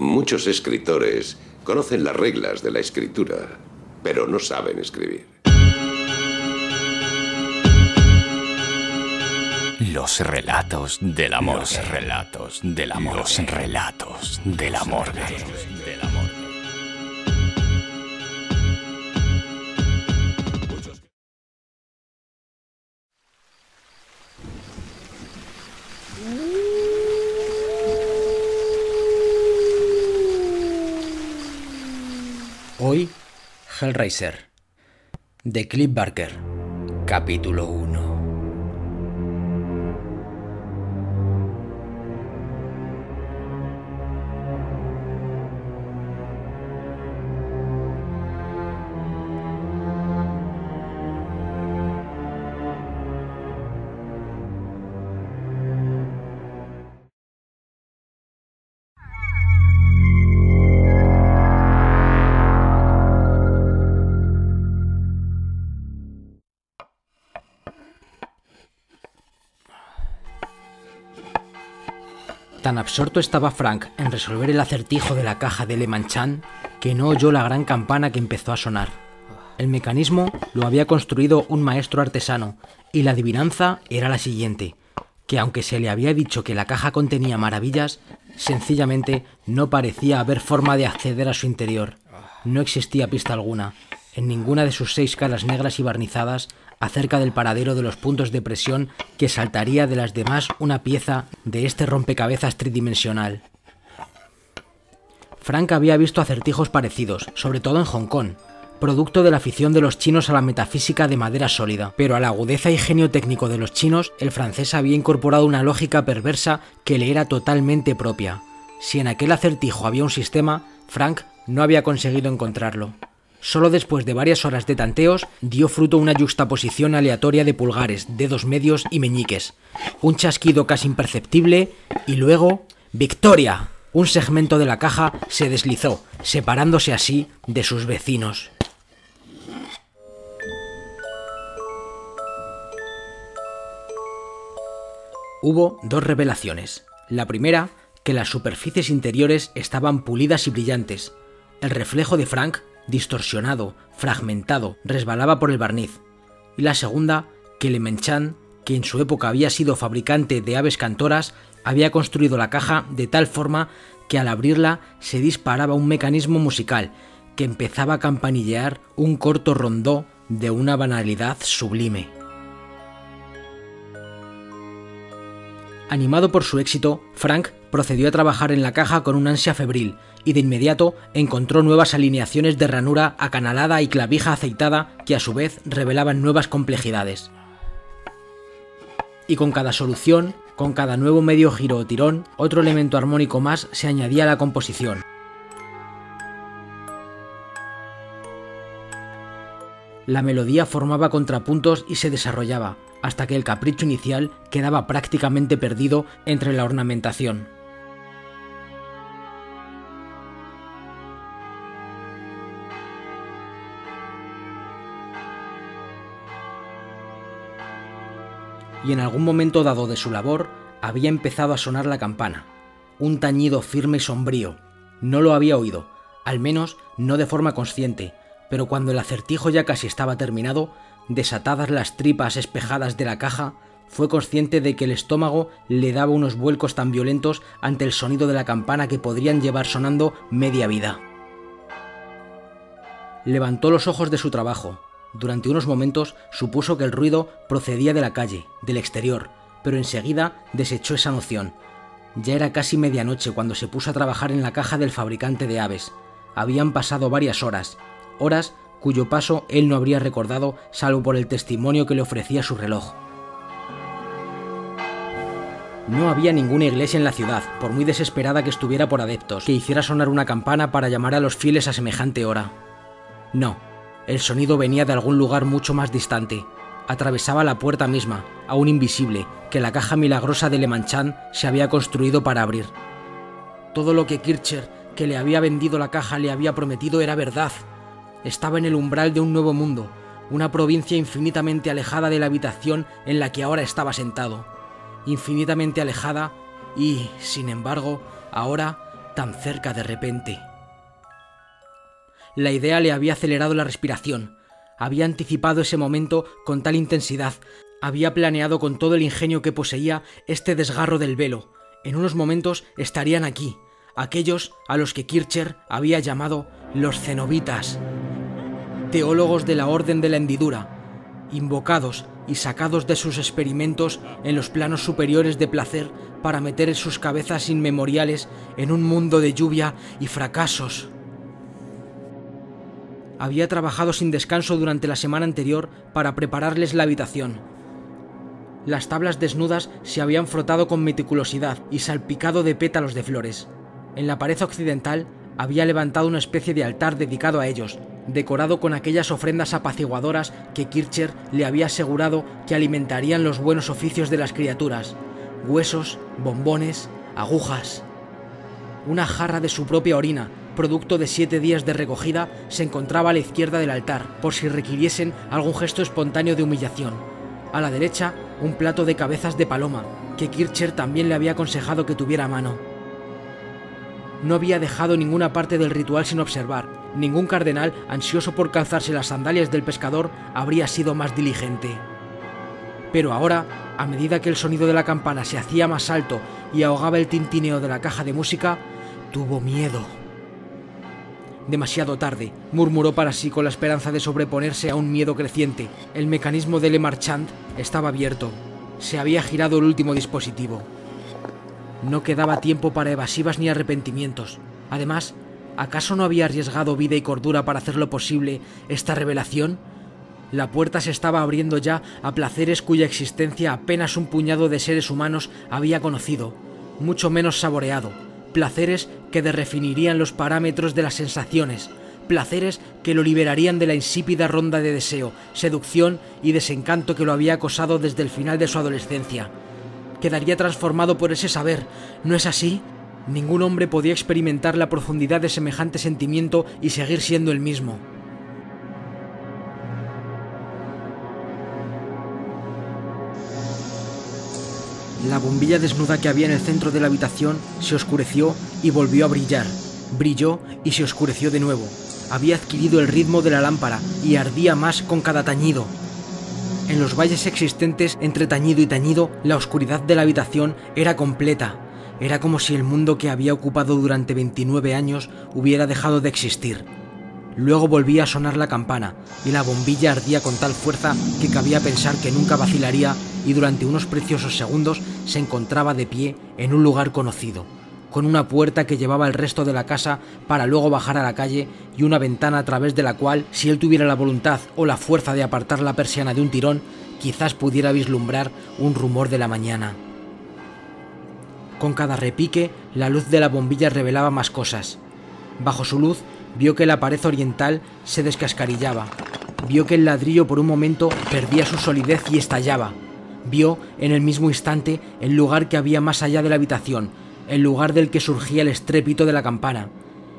Muchos escritores conocen las reglas de la escritura, pero no saben escribir. Los relatos del amor. Los relatos del amor. Los relatos del amor. Del amor. Hellraiser, de Cliff Barker, capítulo 1. Absorto estaba Frank en resolver el acertijo de la caja de Le Manchan que no oyó la gran campana que empezó a sonar. El mecanismo lo había construido un maestro artesano y la adivinanza era la siguiente, que aunque se le había dicho que la caja contenía maravillas, sencillamente no parecía haber forma de acceder a su interior. No existía pista alguna, en ninguna de sus seis caras negras y barnizadas acerca del paradero de los puntos de presión que saltaría de las demás una pieza de este rompecabezas tridimensional. Frank había visto acertijos parecidos, sobre todo en Hong Kong, producto de la afición de los chinos a la metafísica de madera sólida, pero a la agudeza y genio técnico de los chinos, el francés había incorporado una lógica perversa que le era totalmente propia. Si en aquel acertijo había un sistema, Frank no había conseguido encontrarlo. Solo después de varias horas de tanteos dio fruto una yuxtaposición aleatoria de pulgares, dedos medios y meñiques, un chasquido casi imperceptible y luego ¡Victoria! Un segmento de la caja se deslizó, separándose así de sus vecinos. Hubo dos revelaciones. La primera, que las superficies interiores estaban pulidas y brillantes. El reflejo de Frank distorsionado, fragmentado, resbalaba por el barniz. Y la segunda, que Le Menchan, que en su época había sido fabricante de aves cantoras, había construido la caja de tal forma que al abrirla se disparaba un mecanismo musical que empezaba a campanillear un corto rondó de una banalidad sublime. Animado por su éxito, Frank procedió a trabajar en la caja con un ansia febril, y de inmediato encontró nuevas alineaciones de ranura acanalada y clavija aceitada que a su vez revelaban nuevas complejidades. Y con cada solución, con cada nuevo medio giro o tirón, otro elemento armónico más se añadía a la composición. La melodía formaba contrapuntos y se desarrollaba, hasta que el capricho inicial quedaba prácticamente perdido entre la ornamentación. Y en algún momento dado de su labor había empezado a sonar la campana. Un tañido firme y sombrío. No lo había oído, al menos no de forma consciente, pero cuando el acertijo ya casi estaba terminado, desatadas las tripas espejadas de la caja, fue consciente de que el estómago le daba unos vuelcos tan violentos ante el sonido de la campana que podrían llevar sonando media vida. Levantó los ojos de su trabajo, durante unos momentos supuso que el ruido procedía de la calle, del exterior, pero enseguida desechó esa noción. Ya era casi medianoche cuando se puso a trabajar en la caja del fabricante de aves. Habían pasado varias horas, horas cuyo paso él no habría recordado salvo por el testimonio que le ofrecía su reloj. No había ninguna iglesia en la ciudad, por muy desesperada que estuviera por adeptos, que hiciera sonar una campana para llamar a los fieles a semejante hora. No, el sonido venía de algún lugar mucho más distante. Atravesaba la puerta misma, aún invisible, que la caja milagrosa de Le Manchan se había construido para abrir. Todo lo que Kircher, que le había vendido la caja, le había prometido era verdad. Estaba en el umbral de un nuevo mundo, una provincia infinitamente alejada de la habitación en la que ahora estaba sentado. Infinitamente alejada y, sin embargo, ahora tan cerca de repente. La idea le había acelerado la respiración, había anticipado ese momento con tal intensidad, había planeado con todo el ingenio que poseía este desgarro del velo. En unos momentos estarían aquí, aquellos a los que Kircher había llamado los cenobitas, teólogos de la Orden de la Hendidura, invocados y sacados de sus experimentos en los planos superiores de placer para meter sus cabezas inmemoriales en un mundo de lluvia y fracasos. Había trabajado sin descanso durante la semana anterior para prepararles la habitación. Las tablas desnudas se habían frotado con meticulosidad y salpicado de pétalos de flores. En la pared occidental había levantado una especie de altar dedicado a ellos, decorado con aquellas ofrendas apaciguadoras que Kircher le había asegurado que alimentarían los buenos oficios de las criaturas, huesos, bombones, agujas. Una jarra de su propia orina, producto de siete días de recogida, se encontraba a la izquierda del altar, por si requiriesen algún gesto espontáneo de humillación. A la derecha, un plato de cabezas de paloma, que Kircher también le había aconsejado que tuviera a mano. No había dejado ninguna parte del ritual sin observar. Ningún cardenal, ansioso por calzarse las sandalias del pescador, habría sido más diligente. Pero ahora, a medida que el sonido de la campana se hacía más alto y ahogaba el tintineo de la caja de música, tuvo miedo. Demasiado tarde, murmuró para sí con la esperanza de sobreponerse a un miedo creciente. El mecanismo de Le Marchand estaba abierto. Se había girado el último dispositivo. No quedaba tiempo para evasivas ni arrepentimientos. Además, ¿acaso no había arriesgado vida y cordura para hacerlo posible esta revelación? La puerta se estaba abriendo ya a placeres cuya existencia apenas un puñado de seres humanos había conocido, mucho menos saboreado, placeres que redefinirían los parámetros de las sensaciones, placeres que lo liberarían de la insípida ronda de deseo, seducción y desencanto que lo había acosado desde el final de su adolescencia quedaría transformado por ese saber. ¿No es así? Ningún hombre podía experimentar la profundidad de semejante sentimiento y seguir siendo el mismo. La bombilla desnuda que había en el centro de la habitación se oscureció y volvió a brillar. Brilló y se oscureció de nuevo. Había adquirido el ritmo de la lámpara y ardía más con cada tañido. En los valles existentes entre tañido y tañido, la oscuridad de la habitación era completa. Era como si el mundo que había ocupado durante 29 años hubiera dejado de existir. Luego volvía a sonar la campana, y la bombilla ardía con tal fuerza que cabía pensar que nunca vacilaría y durante unos preciosos segundos se encontraba de pie en un lugar conocido, con una puerta que llevaba el resto de la casa para luego bajar a la calle y una ventana a través de la cual, si él tuviera la voluntad o la fuerza de apartar la persiana de un tirón, quizás pudiera vislumbrar un rumor de la mañana. Con cada repique, la luz de la bombilla revelaba más cosas. Bajo su luz, vio que la pared oriental se descascarillaba. Vio que el ladrillo por un momento perdía su solidez y estallaba. Vio, en el mismo instante, el lugar que había más allá de la habitación, el lugar del que surgía el estrépito de la campana.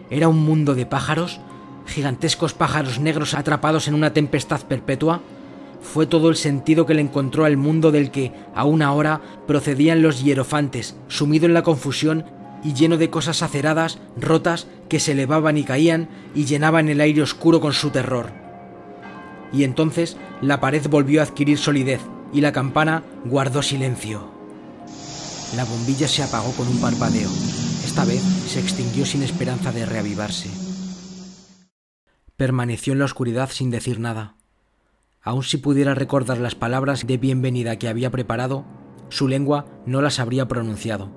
¿Era un mundo de pájaros? ¿Gigantescos pájaros negros atrapados en una tempestad perpetua? Fue todo el sentido que le encontró al mundo del que, aún ahora, procedían los hierofantes, sumido en la confusión y lleno de cosas aceradas, rotas, que se elevaban y caían y llenaban el aire oscuro con su terror. Y entonces la pared volvió a adquirir solidez y la campana guardó silencio. La bombilla se apagó con un parpadeo. Esta vez se extinguió sin esperanza de reavivarse. Permaneció en la oscuridad sin decir nada. Aun si pudiera recordar las palabras de bienvenida que había preparado, su lengua no las habría pronunciado.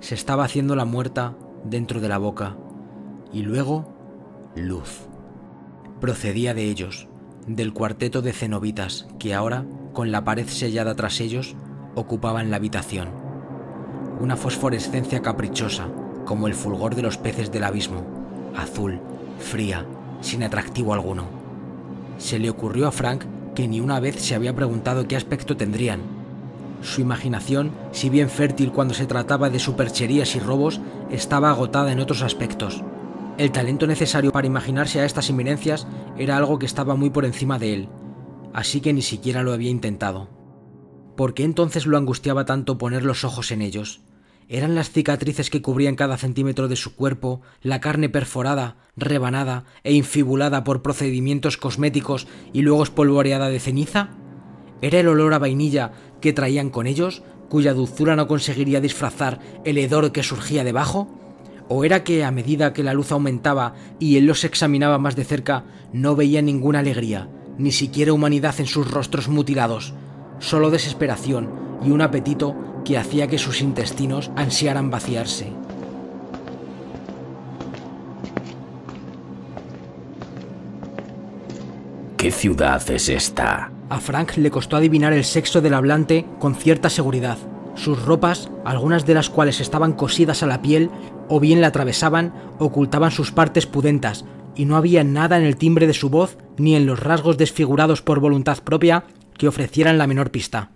Se estaba haciendo la muerta dentro de la boca. Y luego, luz. Procedía de ellos, del cuarteto de cenobitas que ahora, con la pared sellada tras ellos, ocupaban la habitación una fosforescencia caprichosa, como el fulgor de los peces del abismo, azul, fría, sin atractivo alguno. Se le ocurrió a Frank que ni una vez se había preguntado qué aspecto tendrían. Su imaginación, si bien fértil cuando se trataba de supercherías y robos, estaba agotada en otros aspectos. El talento necesario para imaginarse a estas inminencias era algo que estaba muy por encima de él, así que ni siquiera lo había intentado. ¿Por qué entonces lo angustiaba tanto poner los ojos en ellos? eran las cicatrices que cubrían cada centímetro de su cuerpo, la carne perforada, rebanada e infibulada por procedimientos cosméticos y luego espolvoreada de ceniza? ¿Era el olor a vainilla que traían con ellos, cuya dulzura no conseguiría disfrazar el hedor que surgía debajo? ¿O era que a medida que la luz aumentaba y él los examinaba más de cerca, no veía ninguna alegría, ni siquiera humanidad en sus rostros mutilados, solo desesperación y un apetito que hacía que sus intestinos ansiaran vaciarse. ¿Qué ciudad es esta? A Frank le costó adivinar el sexo del hablante con cierta seguridad. Sus ropas, algunas de las cuales estaban cosidas a la piel, o bien la atravesaban, ocultaban sus partes pudentas, y no había nada en el timbre de su voz ni en los rasgos desfigurados por voluntad propia que ofrecieran la menor pista.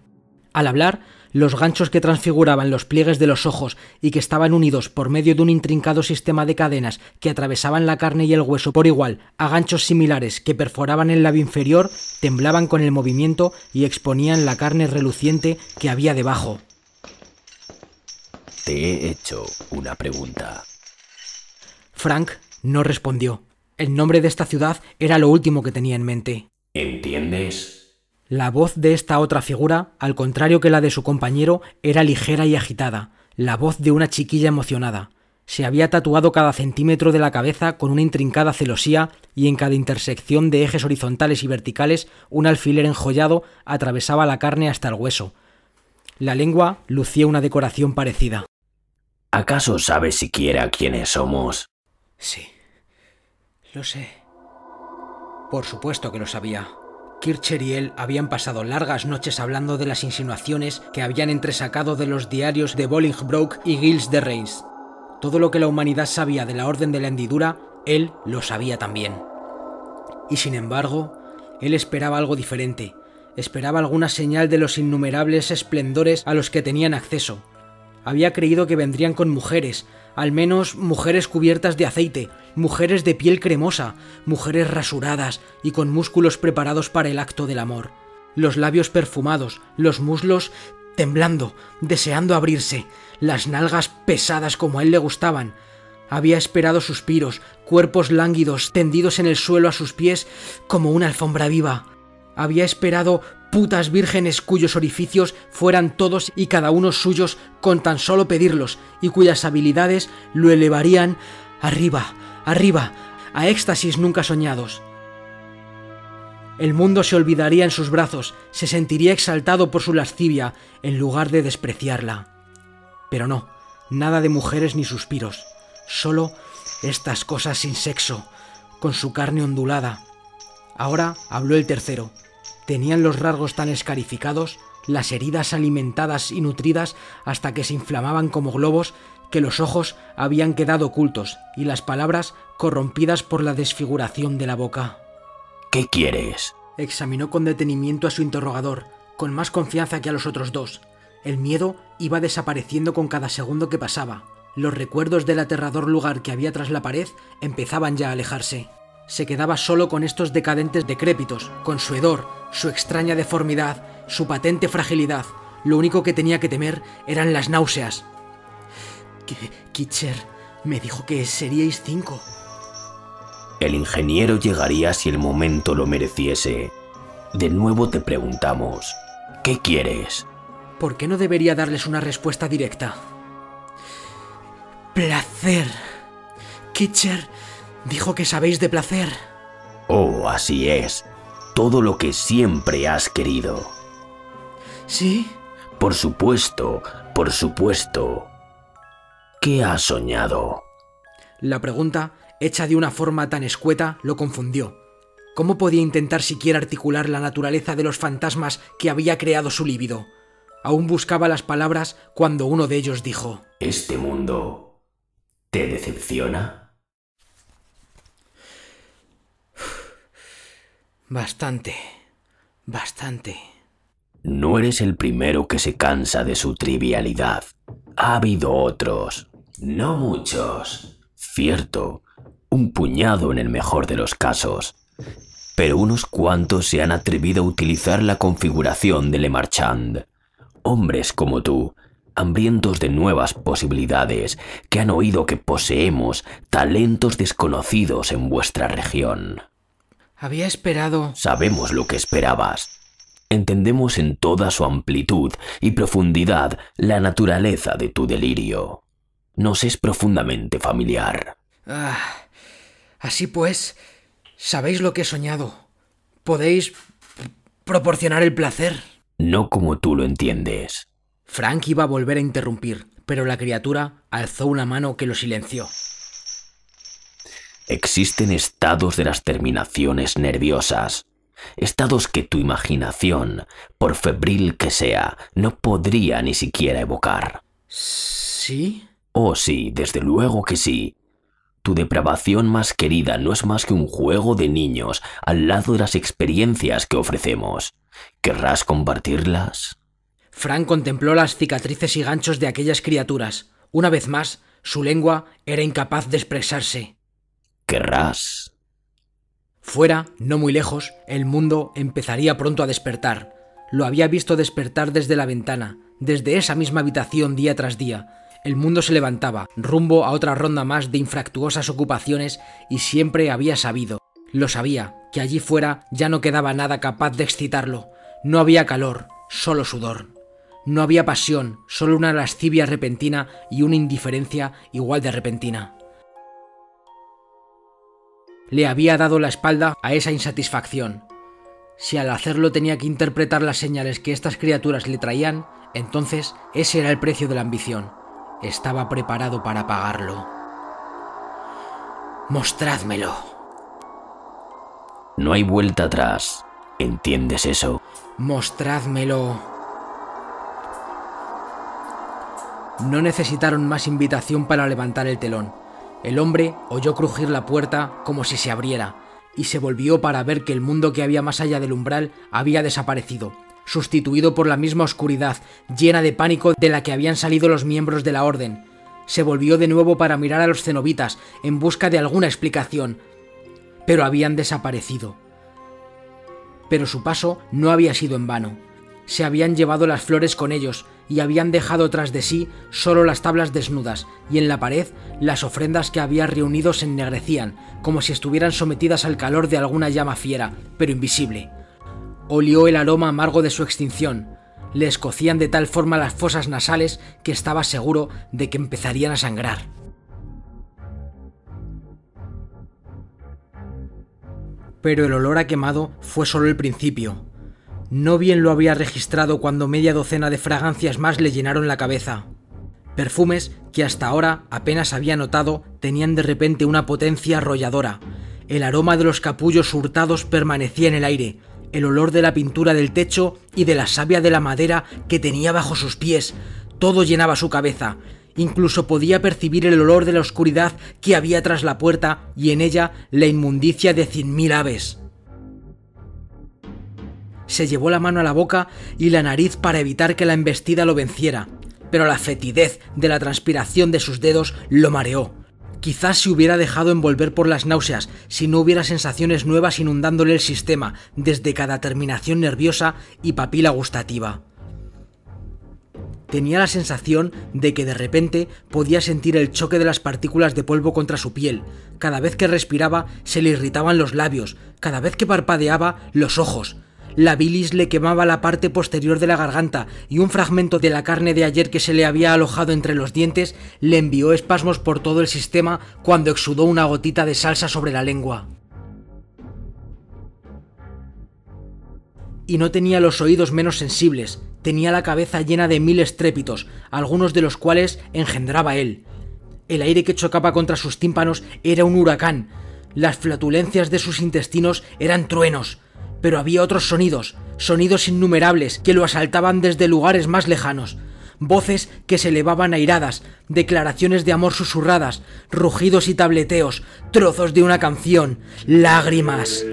Al hablar, los ganchos que transfiguraban los pliegues de los ojos y que estaban unidos por medio de un intrincado sistema de cadenas que atravesaban la carne y el hueso por igual a ganchos similares que perforaban el labio inferior, temblaban con el movimiento y exponían la carne reluciente que había debajo. Te he hecho una pregunta. Frank no respondió. El nombre de esta ciudad era lo último que tenía en mente. ¿Entiendes? La voz de esta otra figura, al contrario que la de su compañero, era ligera y agitada, la voz de una chiquilla emocionada. Se había tatuado cada centímetro de la cabeza con una intrincada celosía y en cada intersección de ejes horizontales y verticales un alfiler enjollado atravesaba la carne hasta el hueso. La lengua lucía una decoración parecida. ¿Acaso sabes siquiera quiénes somos? Sí, lo sé. Por supuesto que lo sabía. Kircher y él habían pasado largas noches hablando de las insinuaciones que habían entresacado de los diarios de Bolingbroke y Gilles de Reims. Todo lo que la humanidad sabía de la Orden de la Hendidura, él lo sabía también. Y sin embargo, él esperaba algo diferente, esperaba alguna señal de los innumerables esplendores a los que tenían acceso. Había creído que vendrían con mujeres, al menos mujeres cubiertas de aceite, mujeres de piel cremosa, mujeres rasuradas y con músculos preparados para el acto del amor, los labios perfumados, los muslos temblando, deseando abrirse, las nalgas pesadas como a él le gustaban. Había esperado suspiros, cuerpos lánguidos tendidos en el suelo a sus pies como una alfombra viva. Había esperado putas vírgenes cuyos orificios fueran todos y cada uno suyos con tan solo pedirlos y cuyas habilidades lo elevarían arriba, arriba, a éxtasis nunca soñados. El mundo se olvidaría en sus brazos, se sentiría exaltado por su lascivia en lugar de despreciarla. Pero no, nada de mujeres ni suspiros, solo estas cosas sin sexo, con su carne ondulada. Ahora habló el tercero. Tenían los rasgos tan escarificados, las heridas alimentadas y nutridas hasta que se inflamaban como globos que los ojos habían quedado ocultos y las palabras corrompidas por la desfiguración de la boca. ¿Qué quieres? Examinó con detenimiento a su interrogador, con más confianza que a los otros dos. El miedo iba desapareciendo con cada segundo que pasaba. Los recuerdos del aterrador lugar que había tras la pared empezaban ya a alejarse. Se quedaba solo con estos decadentes decrépitos, con su hedor, su extraña deformidad, su patente fragilidad. Lo único que tenía que temer eran las náuseas, Kitcher me dijo que seríais cinco. El ingeniero llegaría si el momento lo mereciese. De nuevo te preguntamos, ¿qué quieres? ¿Por qué no debería darles una respuesta directa? Placer. Kitcher dijo que sabéis de placer. Oh, así es. Todo lo que siempre has querido. ¿Sí? Por supuesto, por supuesto. ¿Qué has soñado? La pregunta, hecha de una forma tan escueta, lo confundió. ¿Cómo podía intentar siquiera articular la naturaleza de los fantasmas que había creado su líbido? Aún buscaba las palabras cuando uno de ellos dijo: ¿Este mundo te decepciona? Bastante, bastante. No eres el primero que se cansa de su trivialidad. Ha habido otros. No muchos. Cierto, un puñado en el mejor de los casos. Pero unos cuantos se han atrevido a utilizar la configuración de Le Marchand. Hombres como tú, hambrientos de nuevas posibilidades, que han oído que poseemos talentos desconocidos en vuestra región. Había esperado... Sabemos lo que esperabas. Entendemos en toda su amplitud y profundidad la naturaleza de tu delirio. Nos es profundamente familiar. Ah, así pues, sabéis lo que he soñado. ¿Podéis proporcionar el placer? No como tú lo entiendes. Frank iba a volver a interrumpir, pero la criatura alzó una mano que lo silenció. Existen estados de las terminaciones nerviosas, estados que tu imaginación, por febril que sea, no podría ni siquiera evocar. ¿Sí? Oh sí, desde luego que sí. Tu depravación más querida no es más que un juego de niños al lado de las experiencias que ofrecemos. ¿Querrás compartirlas? Frank contempló las cicatrices y ganchos de aquellas criaturas. Una vez más, su lengua era incapaz de expresarse. ¿Querrás? Fuera, no muy lejos, el mundo empezaría pronto a despertar. Lo había visto despertar desde la ventana, desde esa misma habitación día tras día. El mundo se levantaba, rumbo a otra ronda más de infractuosas ocupaciones, y siempre había sabido, lo sabía, que allí fuera ya no quedaba nada capaz de excitarlo. No había calor, solo sudor. No había pasión, solo una lascivia repentina y una indiferencia igual de repentina. Le había dado la espalda a esa insatisfacción. Si al hacerlo tenía que interpretar las señales que estas criaturas le traían, entonces ese era el precio de la ambición. Estaba preparado para pagarlo. Mostrádmelo. No hay vuelta atrás. ¿Entiendes eso? Mostrádmelo. No necesitaron más invitación para levantar el telón. El hombre oyó crujir la puerta como si se abriera, y se volvió para ver que el mundo que había más allá del umbral había desaparecido, sustituido por la misma oscuridad, llena de pánico de la que habían salido los miembros de la orden. Se volvió de nuevo para mirar a los cenobitas en busca de alguna explicación, pero habían desaparecido. Pero su paso no había sido en vano. Se habían llevado las flores con ellos y habían dejado tras de sí solo las tablas desnudas, y en la pared las ofrendas que había reunido se ennegrecían, como si estuvieran sometidas al calor de alguna llama fiera, pero invisible. Olió el aroma amargo de su extinción. Le escocían de tal forma las fosas nasales que estaba seguro de que empezarían a sangrar. Pero el olor a quemado fue solo el principio. No bien lo había registrado cuando media docena de fragancias más le llenaron la cabeza. Perfumes que hasta ahora apenas había notado tenían de repente una potencia arrolladora. El aroma de los capullos hurtados permanecía en el aire, el olor de la pintura del techo y de la savia de la madera que tenía bajo sus pies. Todo llenaba su cabeza. Incluso podía percibir el olor de la oscuridad que había tras la puerta y en ella la inmundicia de cien mil aves. Se llevó la mano a la boca y la nariz para evitar que la embestida lo venciera, pero la fetidez de la transpiración de sus dedos lo mareó. Quizás se hubiera dejado envolver por las náuseas si no hubiera sensaciones nuevas inundándole el sistema desde cada terminación nerviosa y papila gustativa. Tenía la sensación de que de repente podía sentir el choque de las partículas de polvo contra su piel. Cada vez que respiraba se le irritaban los labios, cada vez que parpadeaba los ojos. La bilis le quemaba la parte posterior de la garganta y un fragmento de la carne de ayer que se le había alojado entre los dientes le envió espasmos por todo el sistema cuando exudó una gotita de salsa sobre la lengua. Y no tenía los oídos menos sensibles, tenía la cabeza llena de mil estrépitos, algunos de los cuales engendraba él. El aire que chocaba contra sus tímpanos era un huracán, las flatulencias de sus intestinos eran truenos, pero había otros sonidos, sonidos innumerables que lo asaltaban desde lugares más lejanos, voces que se elevaban airadas, declaraciones de amor susurradas, rugidos y tableteos, trozos de una canción, lágrimas.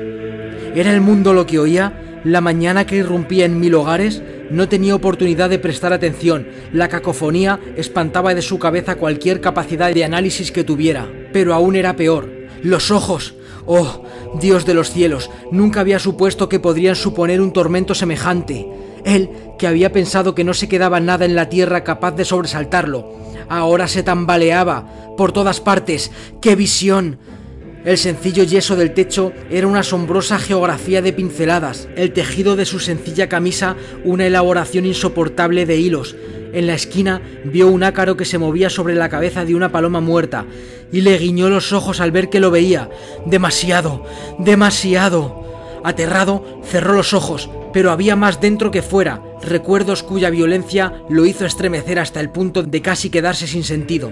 ¿Era el mundo lo que oía? La mañana que irrumpía en mil hogares no tenía oportunidad de prestar atención. La cacofonía espantaba de su cabeza cualquier capacidad de análisis que tuviera. Pero aún era peor. Los ojos. Oh, Dios de los cielos, nunca había supuesto que podrían suponer un tormento semejante. Él, que había pensado que no se quedaba nada en la tierra capaz de sobresaltarlo, ahora se tambaleaba por todas partes. ¡Qué visión! El sencillo yeso del techo era una asombrosa geografía de pinceladas, el tejido de su sencilla camisa una elaboración insoportable de hilos. En la esquina vio un ácaro que se movía sobre la cabeza de una paloma muerta y le guiñó los ojos al ver que lo veía. Demasiado, demasiado. Aterrado, cerró los ojos, pero había más dentro que fuera, recuerdos cuya violencia lo hizo estremecer hasta el punto de casi quedarse sin sentido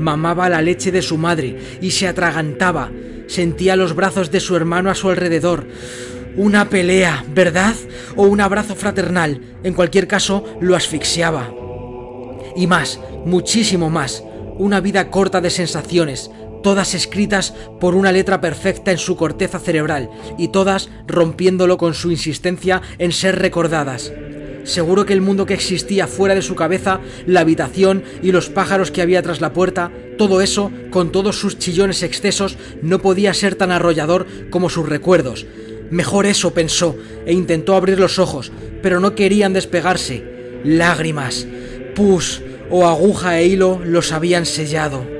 mamaba la leche de su madre y se atragantaba. Sentía los brazos de su hermano a su alrededor. Una pelea, ¿verdad? O un abrazo fraternal. En cualquier caso, lo asfixiaba. Y más, muchísimo más. Una vida corta de sensaciones, todas escritas por una letra perfecta en su corteza cerebral y todas rompiéndolo con su insistencia en ser recordadas. Seguro que el mundo que existía fuera de su cabeza, la habitación y los pájaros que había tras la puerta, todo eso, con todos sus chillones excesos, no podía ser tan arrollador como sus recuerdos. Mejor eso, pensó, e intentó abrir los ojos, pero no querían despegarse. Lágrimas, pus o aguja e hilo los habían sellado.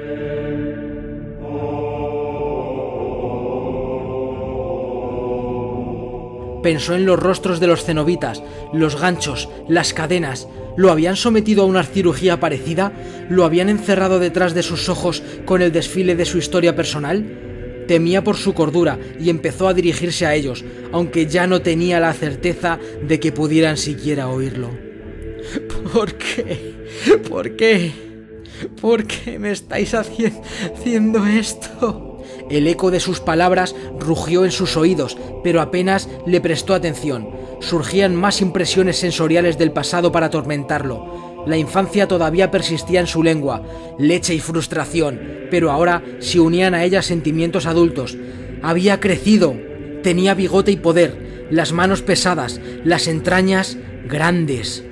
Pensó en los rostros de los cenobitas, los ganchos, las cadenas. ¿Lo habían sometido a una cirugía parecida? ¿Lo habían encerrado detrás de sus ojos con el desfile de su historia personal? Temía por su cordura y empezó a dirigirse a ellos, aunque ya no tenía la certeza de que pudieran siquiera oírlo. ¿Por qué? ¿Por qué? ¿Por qué me estáis haciendo esto? El eco de sus palabras rugió en sus oídos, pero apenas le prestó atención. Surgían más impresiones sensoriales del pasado para atormentarlo. La infancia todavía persistía en su lengua, leche y frustración, pero ahora se unían a ella sentimientos adultos. Había crecido, tenía bigote y poder, las manos pesadas, las entrañas grandes.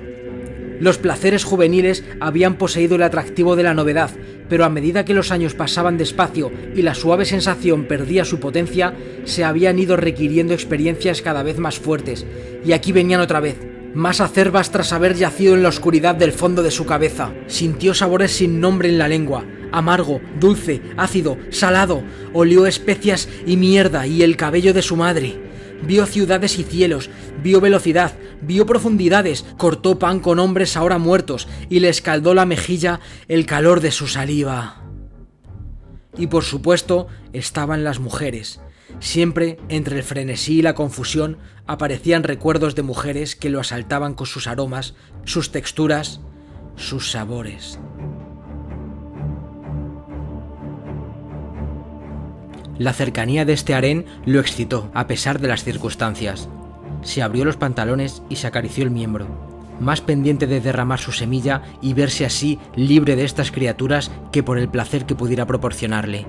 Los placeres juveniles habían poseído el atractivo de la novedad, pero a medida que los años pasaban despacio y la suave sensación perdía su potencia, se habían ido requiriendo experiencias cada vez más fuertes, y aquí venían otra vez, más acerbas tras haber yacido en la oscuridad del fondo de su cabeza. Sintió sabores sin nombre en la lengua, amargo, dulce, ácido, salado, olió especias y mierda y el cabello de su madre. Vio ciudades y cielos, vio velocidad, vio profundidades, cortó pan con hombres ahora muertos y le escaldó la mejilla el calor de su saliva. Y por supuesto estaban las mujeres. Siempre, entre el frenesí y la confusión, aparecían recuerdos de mujeres que lo asaltaban con sus aromas, sus texturas, sus sabores. La cercanía de este harén lo excitó, a pesar de las circunstancias. Se abrió los pantalones y se acarició el miembro, más pendiente de derramar su semilla y verse así libre de estas criaturas que por el placer que pudiera proporcionarle.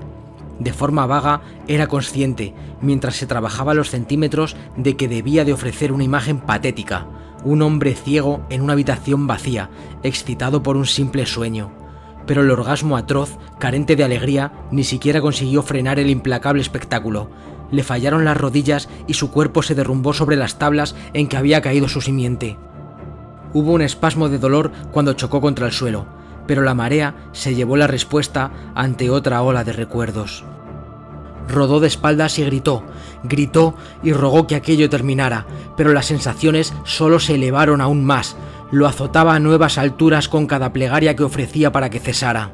De forma vaga, era consciente, mientras se trabajaba los centímetros, de que debía de ofrecer una imagen patética, un hombre ciego en una habitación vacía, excitado por un simple sueño pero el orgasmo atroz, carente de alegría, ni siquiera consiguió frenar el implacable espectáculo. Le fallaron las rodillas y su cuerpo se derrumbó sobre las tablas en que había caído su simiente. Hubo un espasmo de dolor cuando chocó contra el suelo, pero la marea se llevó la respuesta ante otra ola de recuerdos. Rodó de espaldas y gritó, gritó y rogó que aquello terminara, pero las sensaciones solo se elevaron aún más, lo azotaba a nuevas alturas con cada plegaria que ofrecía para que cesara.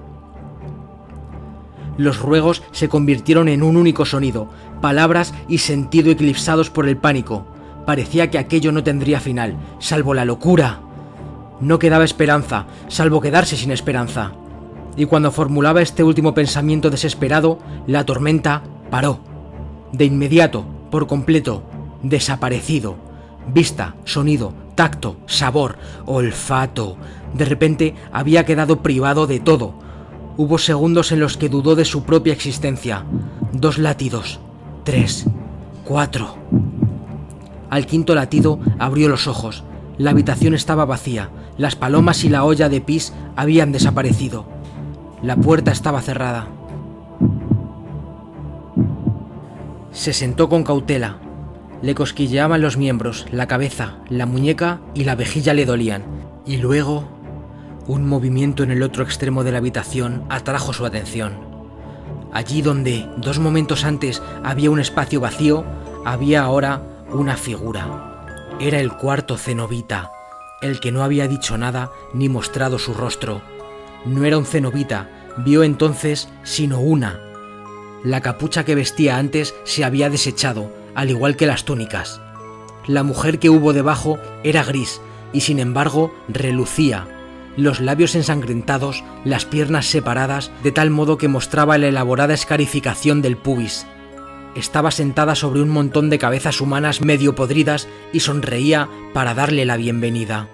Los ruegos se convirtieron en un único sonido, palabras y sentido eclipsados por el pánico. Parecía que aquello no tendría final, salvo la locura. No quedaba esperanza, salvo quedarse sin esperanza. Y cuando formulaba este último pensamiento desesperado, la tormenta paró. De inmediato, por completo, desaparecido. Vista, sonido, tacto, sabor, olfato. De repente había quedado privado de todo. Hubo segundos en los que dudó de su propia existencia. Dos latidos. Tres. Cuatro. Al quinto latido abrió los ojos. La habitación estaba vacía. Las palomas y la olla de pis habían desaparecido. La puerta estaba cerrada. Se sentó con cautela. Le cosquilleaban los miembros, la cabeza, la muñeca y la vejilla le dolían. Y luego, un movimiento en el otro extremo de la habitación atrajo su atención. Allí donde, dos momentos antes, había un espacio vacío, había ahora una figura. Era el cuarto cenobita, el que no había dicho nada ni mostrado su rostro. No era un cenobita, vio entonces sino una. La capucha que vestía antes se había desechado, al igual que las túnicas. La mujer que hubo debajo era gris y sin embargo relucía, los labios ensangrentados, las piernas separadas, de tal modo que mostraba la elaborada escarificación del pubis. Estaba sentada sobre un montón de cabezas humanas medio podridas y sonreía para darle la bienvenida.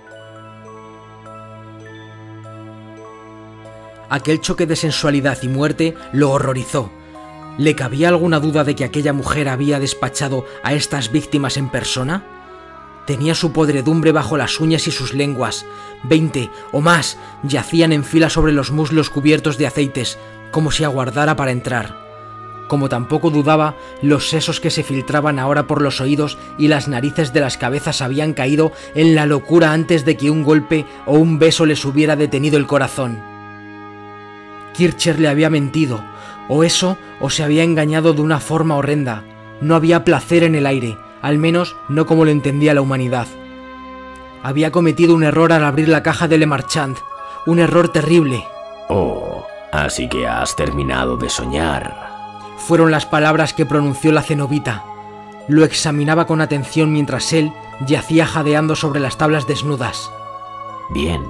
Aquel choque de sensualidad y muerte lo horrorizó. ¿Le cabía alguna duda de que aquella mujer había despachado a estas víctimas en persona? Tenía su podredumbre bajo las uñas y sus lenguas. Veinte o más yacían en fila sobre los muslos cubiertos de aceites, como si aguardara para entrar. Como tampoco dudaba, los sesos que se filtraban ahora por los oídos y las narices de las cabezas habían caído en la locura antes de que un golpe o un beso les hubiera detenido el corazón. Kircher le había mentido, o eso, o se había engañado de una forma horrenda. No había placer en el aire, al menos no como lo entendía la humanidad. Había cometido un error al abrir la caja de Le Marchand, un error terrible. Oh, así que has terminado de soñar. Fueron las palabras que pronunció la cenobita. Lo examinaba con atención mientras él yacía jadeando sobre las tablas desnudas. Bien.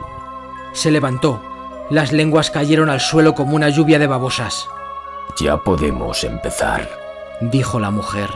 Se levantó, las lenguas cayeron al suelo como una lluvia de babosas. Ya podemos empezar, dijo la mujer.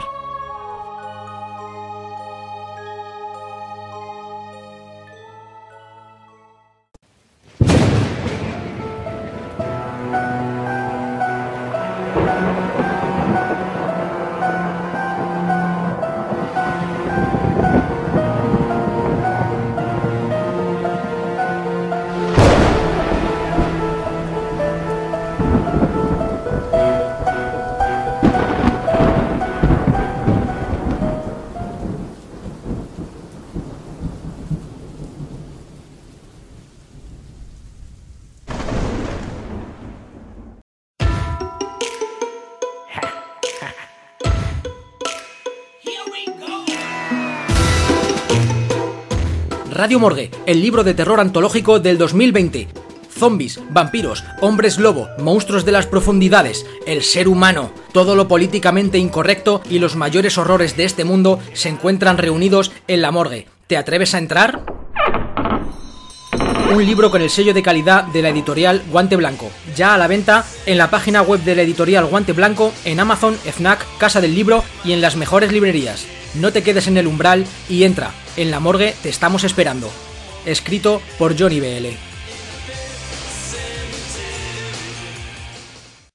Radio Morgue, el libro de terror antológico del 2020. Zombies, vampiros, hombres lobo, monstruos de las profundidades, el ser humano, todo lo políticamente incorrecto y los mayores horrores de este mundo se encuentran reunidos en la morgue. ¿Te atreves a entrar? Un libro con el sello de calidad de la editorial Guante Blanco, ya a la venta en la página web de la editorial Guante Blanco, en Amazon, FNAC, Casa del Libro y en las mejores librerías. No te quedes en el umbral y entra. En la morgue te estamos esperando. Escrito por Johnny BL.